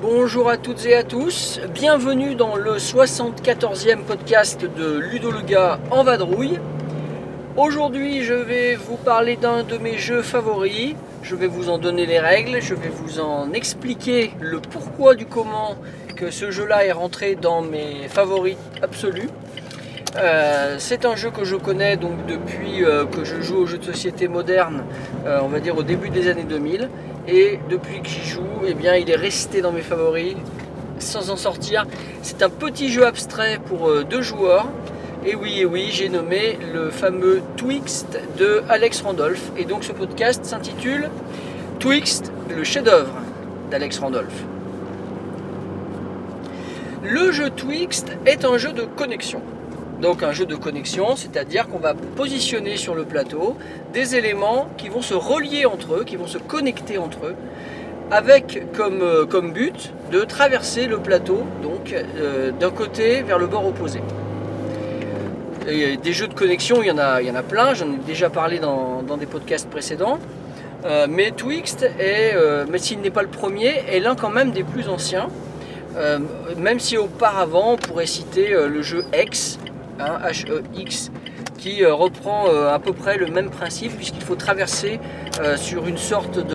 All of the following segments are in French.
Bonjour à toutes et à tous, bienvenue dans le 74e podcast de Ludo en vadrouille. Aujourd'hui je vais vous parler d'un de mes jeux favoris, je vais vous en donner les règles, je vais vous en expliquer le pourquoi du comment que ce jeu là est rentré dans mes favoris absolus. Euh, c'est un jeu que je connais donc depuis euh, que je joue aux jeux de société modernes, euh, on va dire au début des années 2000. Et depuis que j'y joue, eh bien, il est resté dans mes favoris sans en sortir. C'est un petit jeu abstrait pour deux joueurs. Et oui, et oui, j'ai nommé le fameux Twixt de Alex Randolph. Et donc ce podcast s'intitule Twixt, le chef-d'œuvre d'Alex Randolph. Le jeu Twixt est un jeu de connexion. Donc un jeu de connexion, c'est-à-dire qu'on va positionner sur le plateau des éléments qui vont se relier entre eux, qui vont se connecter entre eux, avec comme, euh, but de traverser le plateau, donc euh, d'un côté vers le bord opposé. Des jeux de connexion, il y en a, il y en a plein, j'en ai déjà parlé dans, des podcasts précédents. Euh, mais Twixt est, euh, s'il n'est pas le premier, est l'un quand même des plus anciens. Euh, même si auparavant on pourrait citer le jeu X, hein, H-E-X, qui euh, reprend à peu près le même principe puisqu'il faut traverser sur une sorte de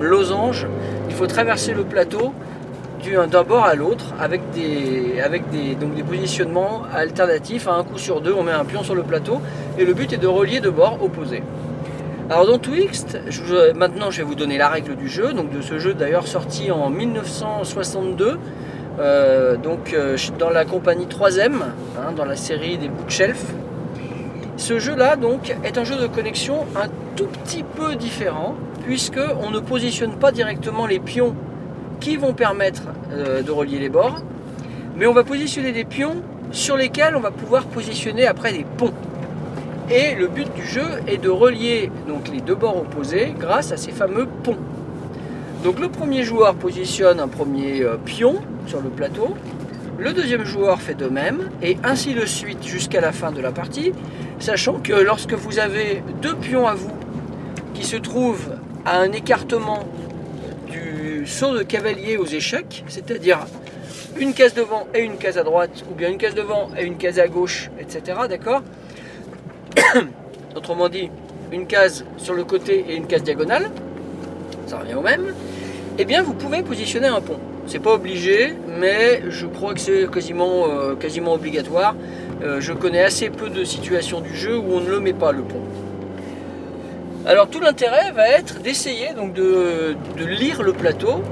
losange, il faut traverser le plateau d'un bord à l'autre avec des, avec des, donc des positionnements alternatifs. Un coup sur deux, on met un pion sur le plateau et le but est de relier deux bords opposés. Alors dans Twixt, vous- maintenant je vais vous donner la règle du jeu, donc de ce jeu d'ailleurs sorti en 1962, euh, donc euh, dans la compagnie 3M, hein, dans la série des Bookshelf. Ce jeu-là donc est un jeu de connexion un tout petit peu différent, puisque on ne positionne pas directement les pions qui vont permettre euh, de relier les bords, mais on va positionner des pions sur lesquels on va pouvoir positionner après des ponts. Et le but du jeu est de relier donc les deux bords opposés grâce à ces fameux ponts. Donc le premier joueur positionne un premier euh, pion sur le plateau, le deuxième joueur fait de même, et ainsi de suite jusqu'à la fin de la partie, sachant que lorsque vous avez deux pions à vous qui se trouvent à un écartement saut de cavalier aux échecs, c'est-à-dire une case devant et une case à droite, ou bien une case devant et une case à gauche, etc. D'accord Autrement dit, une case sur le côté et une case diagonale, ça revient au même, eh bien vous pouvez positionner un pont. C'est pas obligé, mais je crois que c'est quasiment, euh, obligatoire. Euh, je connais assez peu de situations du jeu où on ne le met pas le pont. Alors tout l'intérêt va être d'essayer donc de, lire le plateau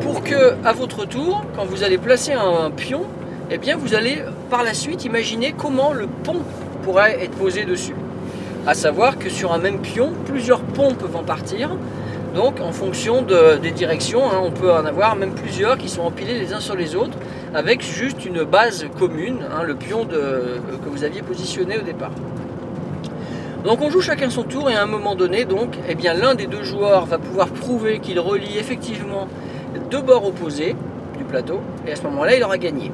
pour que à votre tour, quand vous allez placer un pion, eh bien vous allez par la suite imaginer comment le pont pourrait être posé dessus. À savoir que sur un même pion, plusieurs ponts peuvent en partir. Donc en fonction de- des directions, hein, on peut en avoir même plusieurs qui sont empilés les uns sur les autres avec juste une base commune, hein, le pion de- que vous aviez positionné au départ. Donc on joue chacun son tour et à un moment donné, donc, eh bien l'un des deux joueurs va pouvoir prouver qu'il relie effectivement deux bords opposés du plateau et à ce moment-là il aura gagné.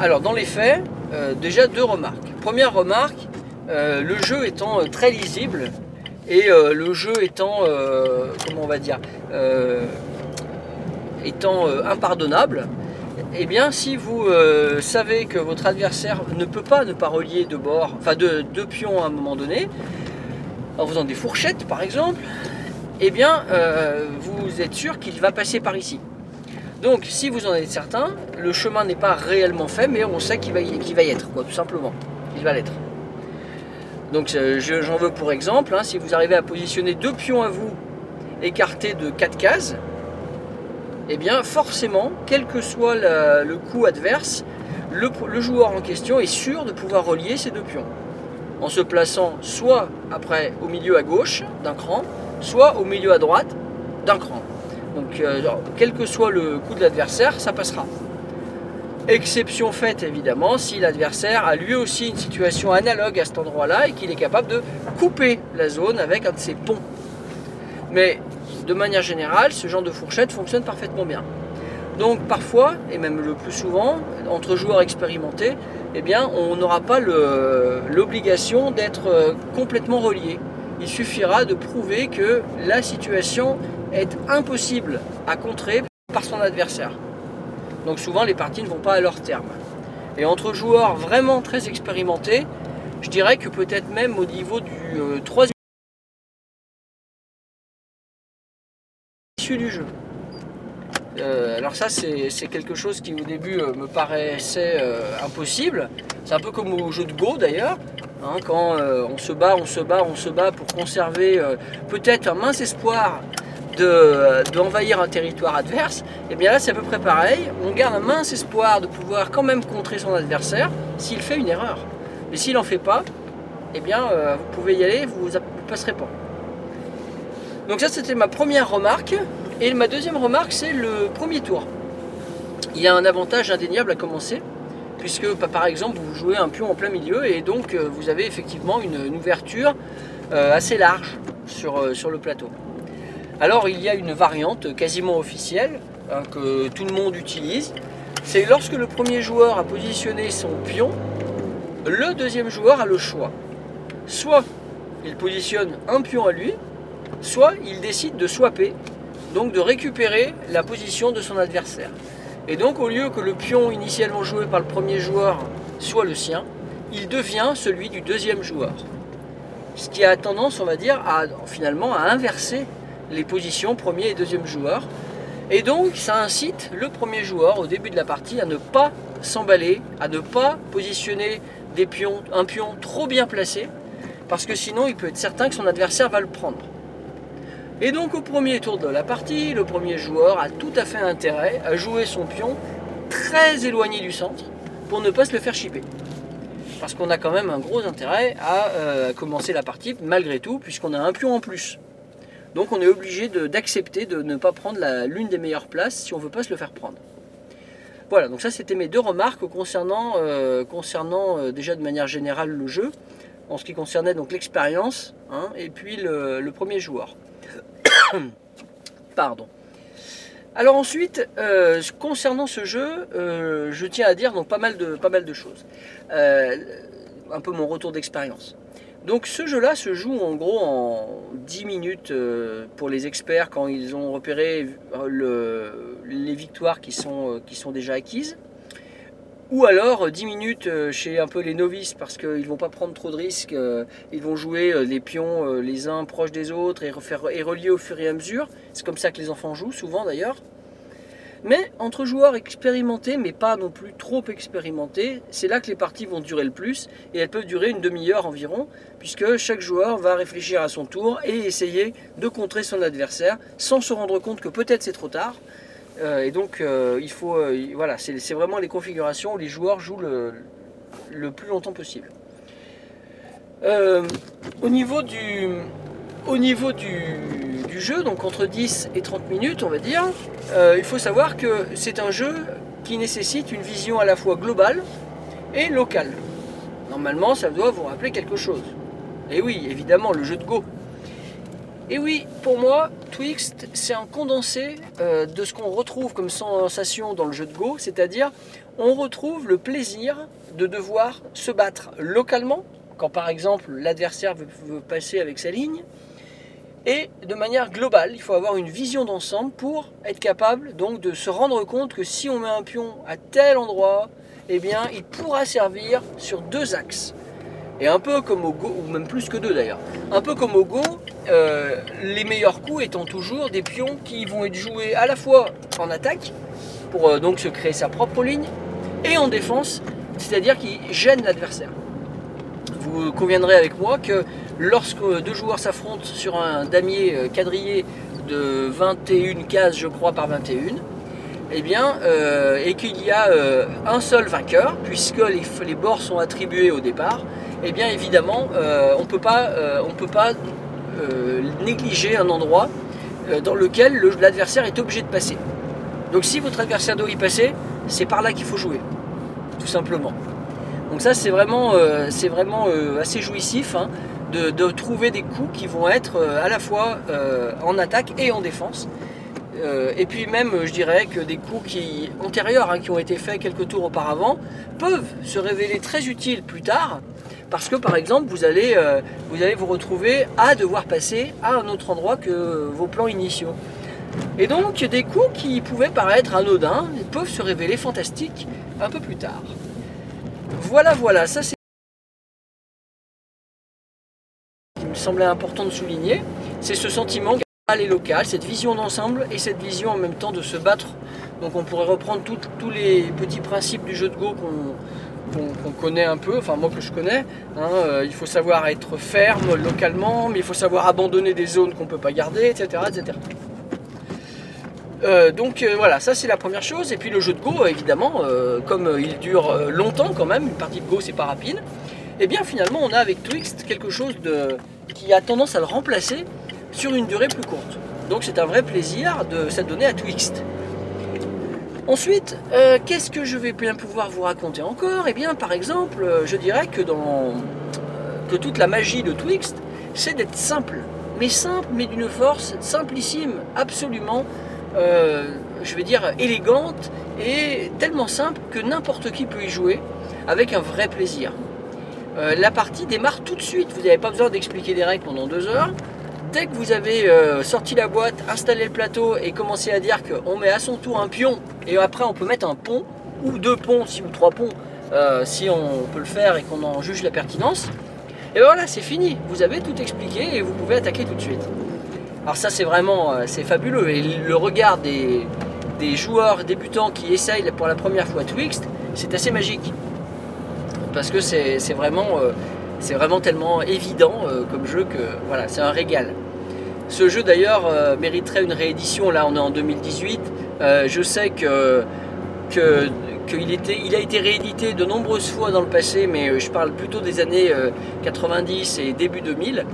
Alors dans les faits, euh, déjà deux remarques. Première remarque, euh, le jeu étant euh, très lisible et le jeu étant, comment on va dire, étant impardonnable, eh bien si vous euh, savez que votre adversaire ne peut pas ne pas relier deux bords, enfin deux pions à un moment donné, en faisant des fourchettes par exemple, eh bien euh, vous êtes sûr qu'il va passer par ici. Donc si vous en êtes certain, le chemin n'est pas réellement fait, mais on sait qu'il va, y- être, quoi, tout simplement. Il va l'être. Donc euh, je- j'en veux pour exemple, hein, si vous arrivez à positionner deux pions à vous écartés de quatre cases, eh bien forcément, quel que soit le coup adverse, le, joueur en question est sûr de pouvoir relier ces deux pions. En se plaçant soit après au milieu à gauche d'un cran, soit au milieu à droite d'un cran. Donc euh, quel que soit le coup de l'adversaire, ça passera. Exception faite évidemment si l'adversaire a lui aussi une situation analogue à cet endroit-là et qu'il est capable de couper la zone avec un de ses ponts. Mais de manière générale, ce genre de fourchette fonctionne parfaitement bien. Donc parfois, et même le plus souvent, entre joueurs expérimentés, eh bien, on n'aura pas l'obligation d'être euh, complètement relié. Il suffira de prouver que la situation est impossible à contrer par son adversaire. Donc souvent, les parties ne vont pas à leur terme. Et entre joueurs vraiment très expérimentés, je dirais que peut-être même au niveau du euh, troisième du jeu. Euh, alors ça c'est quelque chose qui au début euh, me paraissait euh, impossible. C'est un peu comme au jeu de Go d'ailleurs. hein, quand on se bat, on se bat, on se bat pour conserver peut-être un mince espoir de- d'envahir un territoire adverse, et bien là c'est à peu près pareil. On garde un mince espoir de pouvoir quand même contrer son adversaire s'il fait une erreur. Mais s'il n'en fait pas, eh bien vous pouvez y aller, vous ne passerez pas. Donc ça c'était ma première remarque. Et ma deuxième remarque c'est le premier tour. Il y a un avantage indéniable à commencer, puisque bah, par exemple vous jouez un pion en plein milieu et donc euh, vous avez effectivement une, ouverture euh, assez large sur, euh, sur le plateau. Alors il y a une variante quasiment officielle hein, que tout le monde utilise. C'est lorsque le premier joueur a positionné son pion, le deuxième joueur a le choix. Soit il positionne un pion à lui, soit il décide de swapper, donc de récupérer la position de son adversaire. Et donc au lieu que le pion initialement joué par le premier joueur soit le sien, il devient celui du deuxième joueur. Ce qui a tendance, on va dire, à finalement à inverser les positions premier et deuxième joueur. Et donc ça incite le premier joueur au début de la partie à ne pas s'emballer, à ne pas positionner un pion trop bien placé, parce que sinon il peut être certain que son adversaire va le prendre. Et donc au premier tour de la partie, le premier joueur a tout à fait intérêt à jouer son pion très éloigné du centre pour ne pas se le faire chipper. Parce qu'on a quand même un gros intérêt à euh, commencer la partie malgré tout, puisqu'on a un pion en plus. Donc on est obligé d'accepter de, ne pas prendre l'une des meilleures places si on ne veut pas se le faire prendre. Voilà, donc ça c'était mes deux remarques concernant, euh, euh, déjà de manière générale le jeu, en ce qui concernait donc l'expérience, hein, et puis le premier joueur. Pardon. Alors ensuite, euh, concernant ce jeu, euh, je tiens à dire donc pas mal de, choses. Euh, un peu mon retour d'expérience. Donc ce jeu-là se joue en gros en 10 minutes pour les experts quand ils ont repéré le- les victoires qui sont déjà acquises. Ou alors euh, 10 minutes euh, chez un peu les novices parce qu'ils ne vont pas prendre trop de risques. euh, Ils vont jouer euh, les pions euh, les uns proches des autres et, refaire, et relier au fur et à mesure. C'est comme ça que les enfants jouent souvent d'ailleurs. Mais entre joueurs expérimentés, mais pas non plus trop expérimentés, c'est là que les parties vont durer le plus, et elles peuvent durer une demi-heure environ, puisque chaque joueur va réfléchir à son tour et essayer de contrer son adversaire, sans se rendre compte que peut-être c'est trop tard. Euh, et donc euh, il faut, euh, voilà, c'est vraiment les configurations où les joueurs jouent le, plus longtemps possible. Au niveau du, au niveau du, du jeu, donc entre 10 et 30 minutes, on va dire, il faut savoir que c'est un jeu qui nécessite une vision à la fois globale et locale. Normalement, ça doit vous rappeler quelque chose. Et oui, évidemment, le jeu de Go. Et oui, pour moi, Twixt, c'est un condensé euh, de ce qu'on retrouve comme sensation dans le jeu de Go, c'est-à-dire on retrouve le plaisir de devoir se battre localement, quand par exemple l'adversaire veut, veut passer avec sa ligne, et de manière globale, il faut avoir une vision d'ensemble pour être capable donc de se rendre compte que si on met un pion à tel endroit, eh bien il pourra servir sur deux axes. Et un peu comme au Go, ou même plus que deux d'ailleurs, un peu comme au Go, euh, les meilleurs coups étant toujours des pions qui vont être joués à la fois en attaque, pour euh, donc se créer sa propre ligne, et en défense, c'est-à-dire qui gênent l'adversaire. Vous conviendrez avec moi que lorsque deux joueurs s'affrontent sur un damier euh, quadrillé de 21 cases, je crois, par 21, eh bien, et qu'il y a un seul vainqueur, puisque les bords sont attribués au départ, eh bien évidemment, euh, on ne peut pas, euh, euh, négliger un endroit dans lequel le- l'adversaire est obligé de passer. Donc si votre adversaire doit y passer, c'est par là qu'il faut jouer, tout simplement. Donc ça c'est vraiment, c'est vraiment assez jouissif hein, de, trouver des coups qui vont être à la fois en attaque et en défense. Et puis même, je dirais que des coups qui, antérieurs, hein, qui ont été faits quelques tours auparavant, peuvent se révéler très utiles plus tard, parce que par exemple, vous allez, euh, vous allez vous retrouver à devoir passer à un autre endroit que vos plans initiaux. Et donc, des coups qui pouvaient paraître anodins peuvent se révéler fantastiques un peu plus tard. Voilà, voilà, ça c'est ce qui me semblait important de souligner, c'est ce sentiment et local, cette vision d'ensemble et cette vision en même temps de se battre. Donc on pourrait reprendre tous les petits principes du jeu de Go qu'on qu'on- connaît un peu, enfin moi que je connais. hein, euh, il faut savoir être ferme localement, mais il faut savoir abandonner des zones qu'on ne peut pas garder, etc. etc. Euh, donc euh, voilà, ça c'est la première chose. Et puis le jeu de Go, évidemment, comme il dure longtemps quand même, une partie de Go c'est pas rapide, et bien finalement on a avec Twixt quelque chose qui a tendance à le remplacer sur une durée plus courte. Donc c'est un vrai plaisir de s'adonner à Twixt. Ensuite, euh, qu'est-ce que je vais bien pouvoir vous raconter encore? Eh bien, par exemple, euh, je dirais que, dans, euh, que toute la magie de Twixt, c'est d'être simple. Mais simple, mais d'une force simplissime, absolument, je vais dire, élégante et tellement simple que n'importe qui peut y jouer avec un vrai plaisir. La partie démarre tout de suite, vous n'avez pas besoin d'expliquer des règles pendant deux heures dès que vous avez euh, sorti la boîte, installé le plateau et commencé à dire qu'on met à son tour un pion et après on peut mettre un pont ou deux ponts si, ou trois ponts euh, si on peut le faire et qu'on en juge la pertinence, et ben voilà, c'est fini. Vous avez tout expliqué et vous pouvez attaquer tout de suite. Alors ça c'est vraiment euh, c'est fabuleux et le regard des, joueurs débutants qui essayent pour la première fois Twixt, c'est assez magique parce que c'est vraiment vraiment tellement évident comme jeu que voilà, c'est un régal. Ce jeu d'ailleurs euh, mériterait une réédition, là on est en 2018. Euh, je sais que, qu'il a été réédité de nombreuses fois dans le passé, mais euh, je parle plutôt des années euh, 90 et début 2000.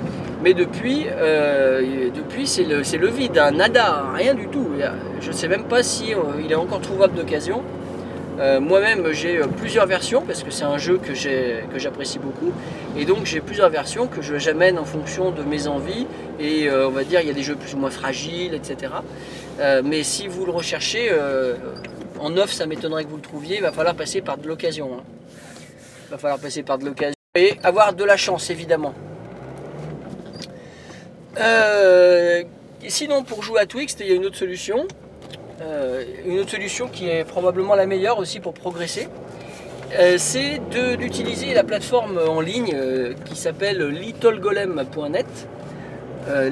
Mais depuis, c'est, le, le vide, un nada, rien du tout. Je ne sais même pas si il est encore trouvable d'occasion. Euh, Moi-même, j'ai euh, plusieurs versions parce que c'est un jeu que, j'apprécie beaucoup. Et donc, j'ai plusieurs versions que j'amène en fonction de mes envies. Et euh, on va dire, il y a des jeux plus ou moins fragiles, etc. Mais si vous le recherchez, en neuf, ça m'étonnerait que vous le trouviez. Il va falloir passer par de l'occasion. hein. Il va falloir passer par de l'occasion. Et avoir de la chance, évidemment. Sinon, pour jouer à Twixt, il y a une autre solution. Euh, une autre solution qui est probablement la meilleure aussi pour progresser, euh, c'est d'utiliser la plateforme en ligne euh, qui s'appelle littlegolem.net.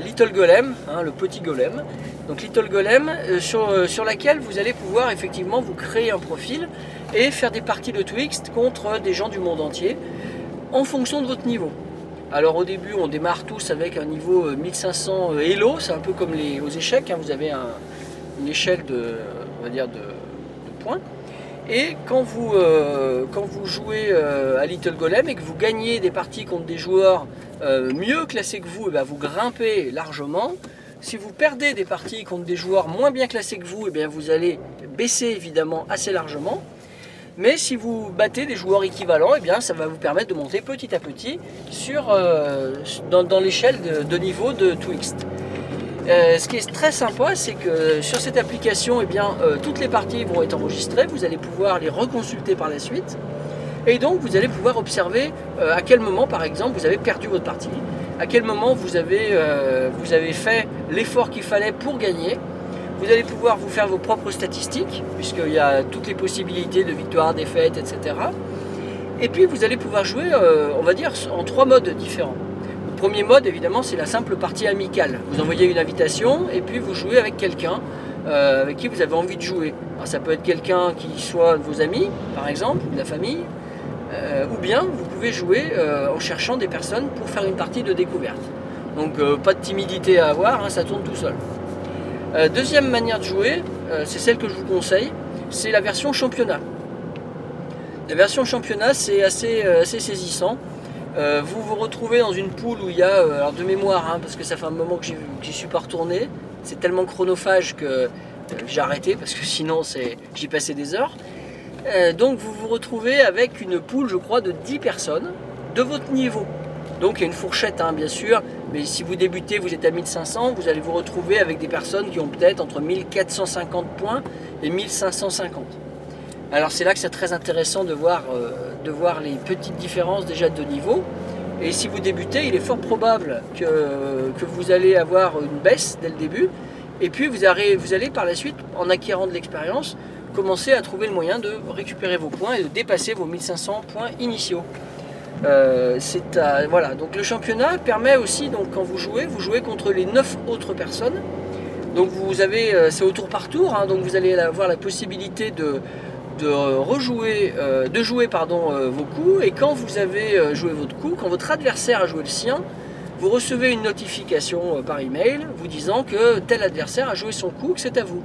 Little Golem, hein, le petit golem. Donc Little Golem, sur, laquelle vous allez pouvoir effectivement vous créer un profil et faire des parties de Twixt contre des gens du monde entier en fonction de votre niveau. Alors au début, on démarre tous avec un niveau euh, 1500 euh, Elo, c'est un peu comme les, aux échecs, hein, vous avez un, une échelle de, on va dire de, points. Et quand vous, euh, quand vous jouez euh, à Little Golem et que vous gagnez des parties contre des joueurs euh, mieux classés que vous, eh ben, vous grimpez largement. Si vous perdez des parties contre des joueurs moins bien classés que vous, eh bien, vous allez baisser évidemment assez largement. Mais si vous battez des joueurs équivalents, eh bien, ça va vous permettre de monter petit à petit sur, dans, dans l'échelle de, de niveau de Twixt. Euh, ce qui est très sympa, c'est que sur cette application, eh euh, toutes les parties vont être enregistrées. Vous allez pouvoir les reconsulter par la suite. Et donc, vous allez pouvoir observer euh, à quel moment, par exemple, vous avez perdu votre partie, à quel moment vous avez, vous avez fait l'effort qu'il fallait pour gagner. Vous allez pouvoir vous faire vos propres statistiques, puisqu'il y a toutes les possibilités de victoire, défaite, etc. Et puis, vous allez pouvoir jouer, on va dire, en trois modes différents. Premier mode, évidemment, c'est la simple partie amicale. Vous envoyez une invitation et puis vous jouez avec quelqu'un euh, avec qui vous avez envie de jouer. Alors, ça peut être quelqu'un qui soit de vos amis, par exemple, ou de la famille, euh, ou bien vous pouvez jouer euh, en cherchant des personnes pour faire une partie de découverte. Donc, pas de timidité à avoir, hein, ça tourne tout seul. Deuxième manière de jouer, c'est celle que je vous conseille, c'est la version championnat. La version championnat, c'est assez saisissant. Euh, vous vous retrouvez dans une poule où il y a, euh, alors de mémoire, hein, parce que ça fait un moment que j'y suis pas retourné, c'est tellement chronophage que euh, j'ai arrêté parce que sinon j'y passais des heures. Donc vous vous retrouvez avec une poule, je crois, de 10 personnes de votre niveau. Donc il y a une fourchette, hein, bien sûr, mais si vous débutez, vous êtes à 1500, vous allez vous retrouver avec des personnes qui ont peut-être entre 1450 points et 1550. Alors c'est là que c'est très intéressant de voir, de voir les petites différences déjà de niveau. Et si vous débutez, il est fort probable que, que vous allez avoir une baisse dès le début. Et puis vous, allez- vous allez par la suite, en acquérant de l'expérience, commencer à trouver le moyen de récupérer vos points et de dépasser vos 1500 points initiaux. Euh, à- voilà. Donc le championnat permet aussi, donc, quand vous jouez, vous jouez contre les 9 autres personnes. Donc vous avez, euh, c'est au tour par tour, hein, donc vous allez avoir la possibilité de, de euh, rejouer, euh, de jouer pardon, euh, vos coups. Et quand vous avez joué votre coup, quand votre adversaire a joué le sien, vous recevez une notification par email vous disant que tel adversaire a joué son coup, que c'est à vous.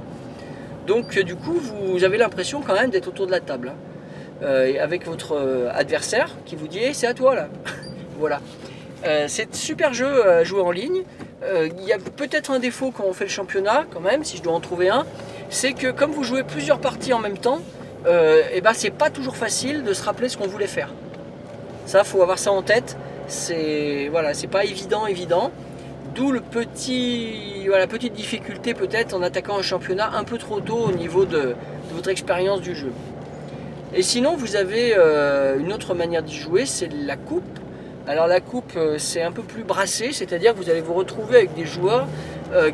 Donc du coup, vous avez l'impression quand même d'être autour de la table. hein. Avec votre adversaire qui vous dit Eh, c'est à toi là. voilà. C'est super jeu à jouer en ligne. Il y a peut-être un défaut quand on fait le championnat, quand même, si je dois en trouver un, c'est que comme vous jouez plusieurs parties en même temps, euh, et ben c'est pas toujours facile de se rappeler ce qu'on voulait faire. Ça, faut avoir ça en tête. C'est voilà, c'est pas évident, évident. D'où le petit, voilà, petite difficulté peut-être en attaquant un championnat un peu trop tôt au niveau de, votre expérience du jeu. Et sinon, vous avez euh, une autre manière d'y jouer, c'est la coupe. Alors la coupe, euh, c'est un peu plus brassé, c'est-à-dire que vous allez vous retrouver avec des joueurs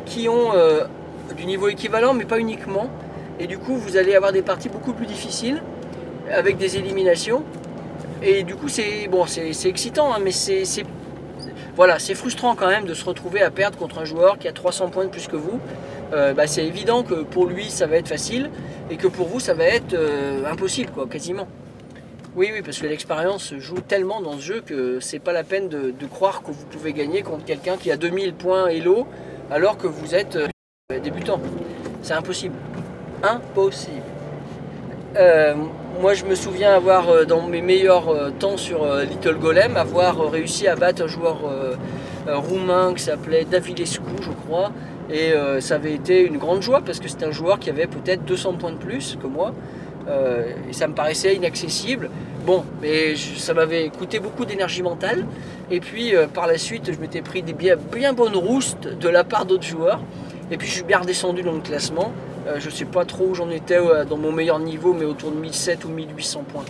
qui ont du niveau équivalent, mais pas uniquement. Et du coup, vous allez avoir des parties beaucoup plus difficiles, avec des éliminations. Et du coup, c'est bon, c'est excitant, hein, mais c'est voilà, c'est frustrant quand même de se retrouver à perdre contre un joueur qui a 300 points de plus que vous. Euh, bah, c'est évident que pour lui, ça va être facile, et que pour vous, ça va être euh, impossible, quoi, quasiment. Oui, oui, parce que l'expérience joue tellement dans ce jeu que c'est pas la peine de, de croire que vous pouvez gagner contre quelqu'un qui a 2000 points Elo alors que vous êtes euh, débutant. C'est impossible. Impossible. Euh, moi, je me souviens avoir, euh, dans mes meilleurs euh, temps sur Little Golem, avoir réussi à battre un joueur roumain qui s'appelait Davilescu, je crois. Et ça avait été une grande joie parce que c'était un joueur qui avait peut-être 200 points de plus que moi. Et ça me paraissait inaccessible. Bon, mais ça m'avait coûté beaucoup d'énergie mentale. Et puis par la suite, je m'étais pris des bien, bien bonnes roustes de la part d'autres joueurs. Et puis je suis bien redescendu dans le classement. Euh, je sais pas trop où j'en étais euh, dans mon meilleur niveau, mais autour de 1700 ou 1800 points.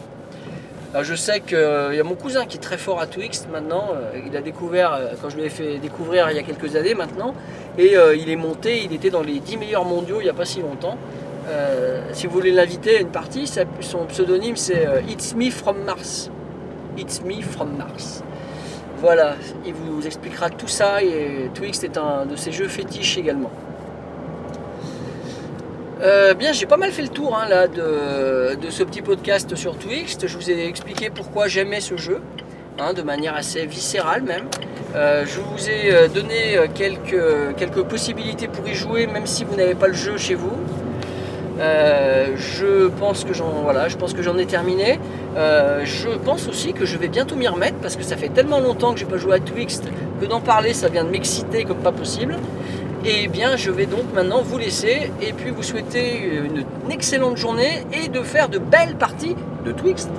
Euh, je sais qu'il y a mon cousin qui est très fort à Twix maintenant. euh, il a découvert, euh, quand je lui ai fait découvrir il y a quelques années maintenant, et euh, il est monté, il était dans les 10 meilleurs mondiaux il n'y a pas si longtemps. Euh, si vous voulez l'inviter à une partie, son pseudonyme c'est euh, It's Me From Mars. It's Me From Mars. Voilà, il vous expliquera tout ça et Twix est un de ses jeux fétiches également. Euh, bien, j'ai pas mal fait le tour hein, là, de, ce petit podcast sur Twixt. Je vous ai expliqué pourquoi j'aimais ce jeu, hein, de manière assez viscérale même. Euh, je vous ai euh, donné quelques, quelques possibilités pour y jouer, même si vous n'avez pas le jeu chez vous. Je pense que j'en voilà, je pense que j'en ai terminé. Je pense aussi que je vais bientôt m'y remettre parce que ça fait tellement longtemps que j'ai pas joué à Twixt que d'en parler ça vient de m'exciter comme pas possible. Et bien je vais donc maintenant vous laisser et puis vous souhaiter une, une excellente journée et de faire de belles parties de Twixt.